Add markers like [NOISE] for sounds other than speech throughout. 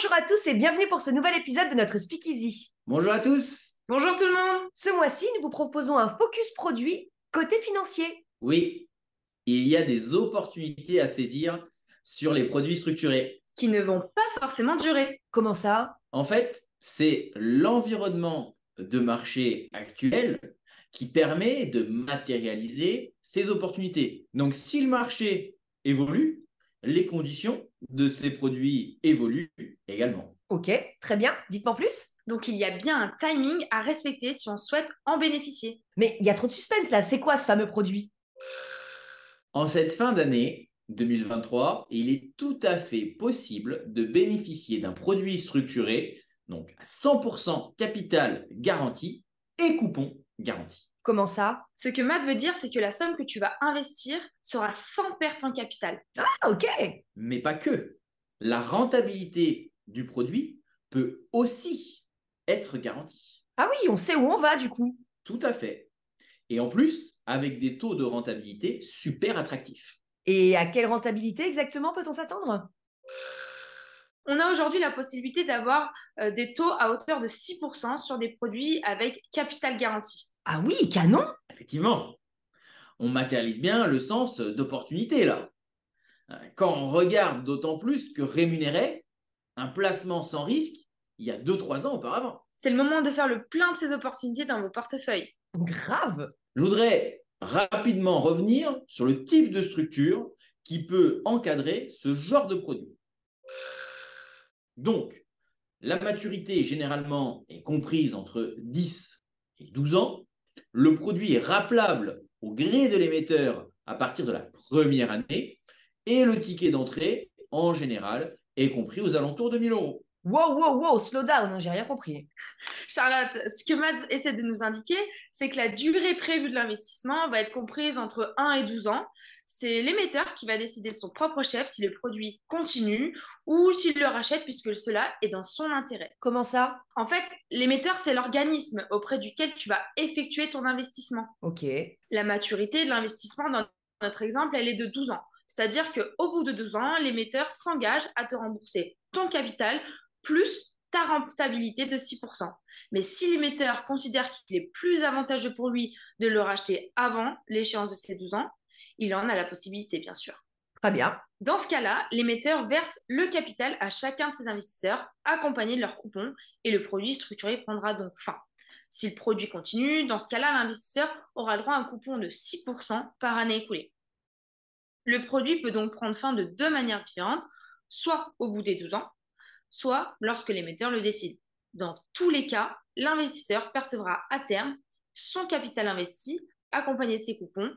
Bonjour à tous et bienvenue pour ce nouvel épisode de notre Speakeasy. Bonjour à tous. Bonjour tout le monde. Ce mois-ci, nous vous proposons un focus produit côté financier. Oui, il y a des opportunités à saisir sur les produits structurés. Qui ne vont pas forcément durer. Comment ça? En fait, c'est l'environnement de marché actuel qui permet de matérialiser ces opportunités. Donc, si le marché évolue, les conditions de ces produits évoluent également. Ok, très bien. Dites-moi plus. Donc il y a bien un timing à respecter si on souhaite en bénéficier. Mais il y a trop de suspense là. C'est quoi ce fameux produit? En cette fin d'année 2023, il est tout à fait possible de bénéficier d'un produit structuré, donc à 100% capital garanti et coupon garanti. Comment ça? Ce que Matt veut dire, c'est que la somme que tu vas investir sera sans perte en capital. Ah, ok. Mais pas que. La rentabilité du produit peut aussi être garantie. Ah oui, on sait où on va du coup. Tout à fait. Et en plus, avec des taux de rentabilité super attractifs. Et à quelle rentabilité exactement peut-on s'attendre? On a aujourd'hui la possibilité d'avoir euh, des taux à hauteur de 6% sur des produits avec capital garanti. Ah oui, canon Effectivement, on matérialise bien le sens d'opportunité là. Quand on regarde d'autant plus que rémunérait un placement sans risque il y a 2-3 ans auparavant. C'est le moment de faire le plein de ces opportunités dans vos portefeuilles. Grave Je voudrais rapidement revenir sur le type de structure qui peut encadrer ce genre de produit. Donc, la maturité généralement est comprise entre 10 et 12 ans. Le produit est rappelable au gré de l'émetteur à partir de la première année et le ticket d'entrée, en général, est compris aux alentours de 1000 euros. Wow, wow, wow, slow down, j'ai rien compris. Charlotte, ce que Matt essaie de nous indiquer, c'est que la durée prévue de l'investissement va être comprise entre 1 et 12 ans. C'est l'émetteur qui va décider son propre chef si le produit continue ou s'il le rachète puisque cela est dans son intérêt. Comment ça? En fait, l'émetteur, c'est l'organisme auprès duquel tu vas effectuer ton investissement. Ok. La maturité de l'investissement, dans notre exemple, elle est de 12 ans. C'est-à-dire qu'au bout de 12 ans, l'émetteur s'engage à te rembourser ton capital plus ta rentabilité de 6%. Mais si l'émetteur considère qu'il est plus avantageux pour lui de le racheter avant l'échéance de ces 12 ans, il en a la possibilité, bien sûr. Très bien. Dans ce cas-là, l'émetteur verse le capital à chacun de ses investisseurs, accompagné de leur coupon, et le produit structuré prendra donc fin. Si le produit continue, dans ce cas-là, l'investisseur aura le droit à un coupon de 6% par année écoulée. Le produit peut donc prendre fin de deux manières différentes, soit au bout des 12 ans, soit lorsque l'émetteur le décide. Dans tous les cas, l'investisseur percevra à terme son capital investi, accompagné de ses coupons,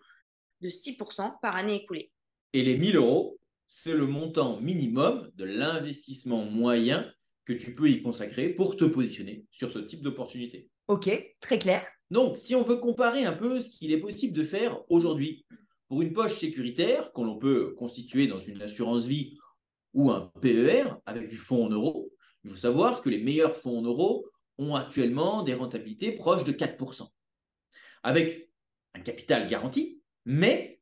de 6% par année écoulée. Et les 1000 euros, c'est le montant minimum de l'investissement moyen que tu peux y consacrer pour te positionner sur ce type d'opportunité. Ok, très clair. Donc, si on veut comparer un peu ce qu'il est possible de faire aujourd'hui pour une poche sécuritaire qu'on peut constituer dans une assurance vie ou un PER avec du fonds en euros, il faut savoir que les meilleurs fonds en euros ont actuellement des rentabilités proches de 4%, avec un capital garanti, mais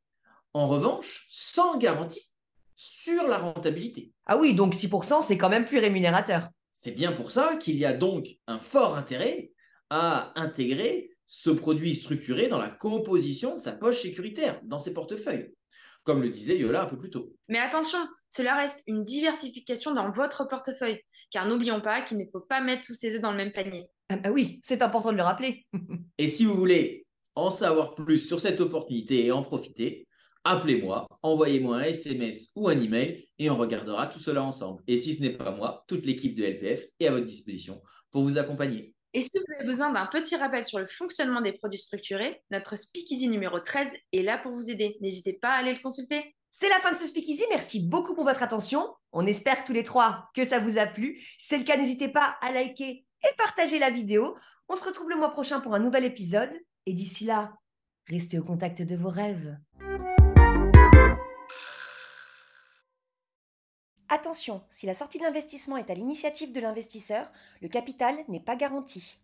en revanche sans garantie sur la rentabilité. Ah oui, donc 6%, c'est quand même plus rémunérateur. C'est bien pour ça qu'il y a donc un fort intérêt à intégrer ce produit structuré dans la composition de sa poche sécuritaire, dans ses portefeuilles comme le disait Yola un peu plus tôt. Mais attention, cela reste une diversification dans votre portefeuille, car n'oublions pas qu'il ne faut pas mettre tous ses œufs dans le même panier. Ah bah oui, c'est important de le rappeler. [LAUGHS] et si vous voulez en savoir plus sur cette opportunité et en profiter, appelez-moi, envoyez-moi un SMS ou un email et on regardera tout cela ensemble. Et si ce n'est pas moi, toute l'équipe de LPF est à votre disposition pour vous accompagner. Et si vous avez besoin d'un petit rappel sur le fonctionnement des produits structurés, notre Speakeasy numéro 13 est là pour vous aider. N'hésitez pas à aller le consulter. C'est la fin de ce Speakeasy. Merci beaucoup pour votre attention. On espère tous les trois que ça vous a plu. Si c'est le cas, n'hésitez pas à liker et partager la vidéo. On se retrouve le mois prochain pour un nouvel épisode. Et d'ici là, restez au contact de vos rêves. Attention, si la sortie d'investissement est à l'initiative de l'investisseur, le capital n'est pas garanti.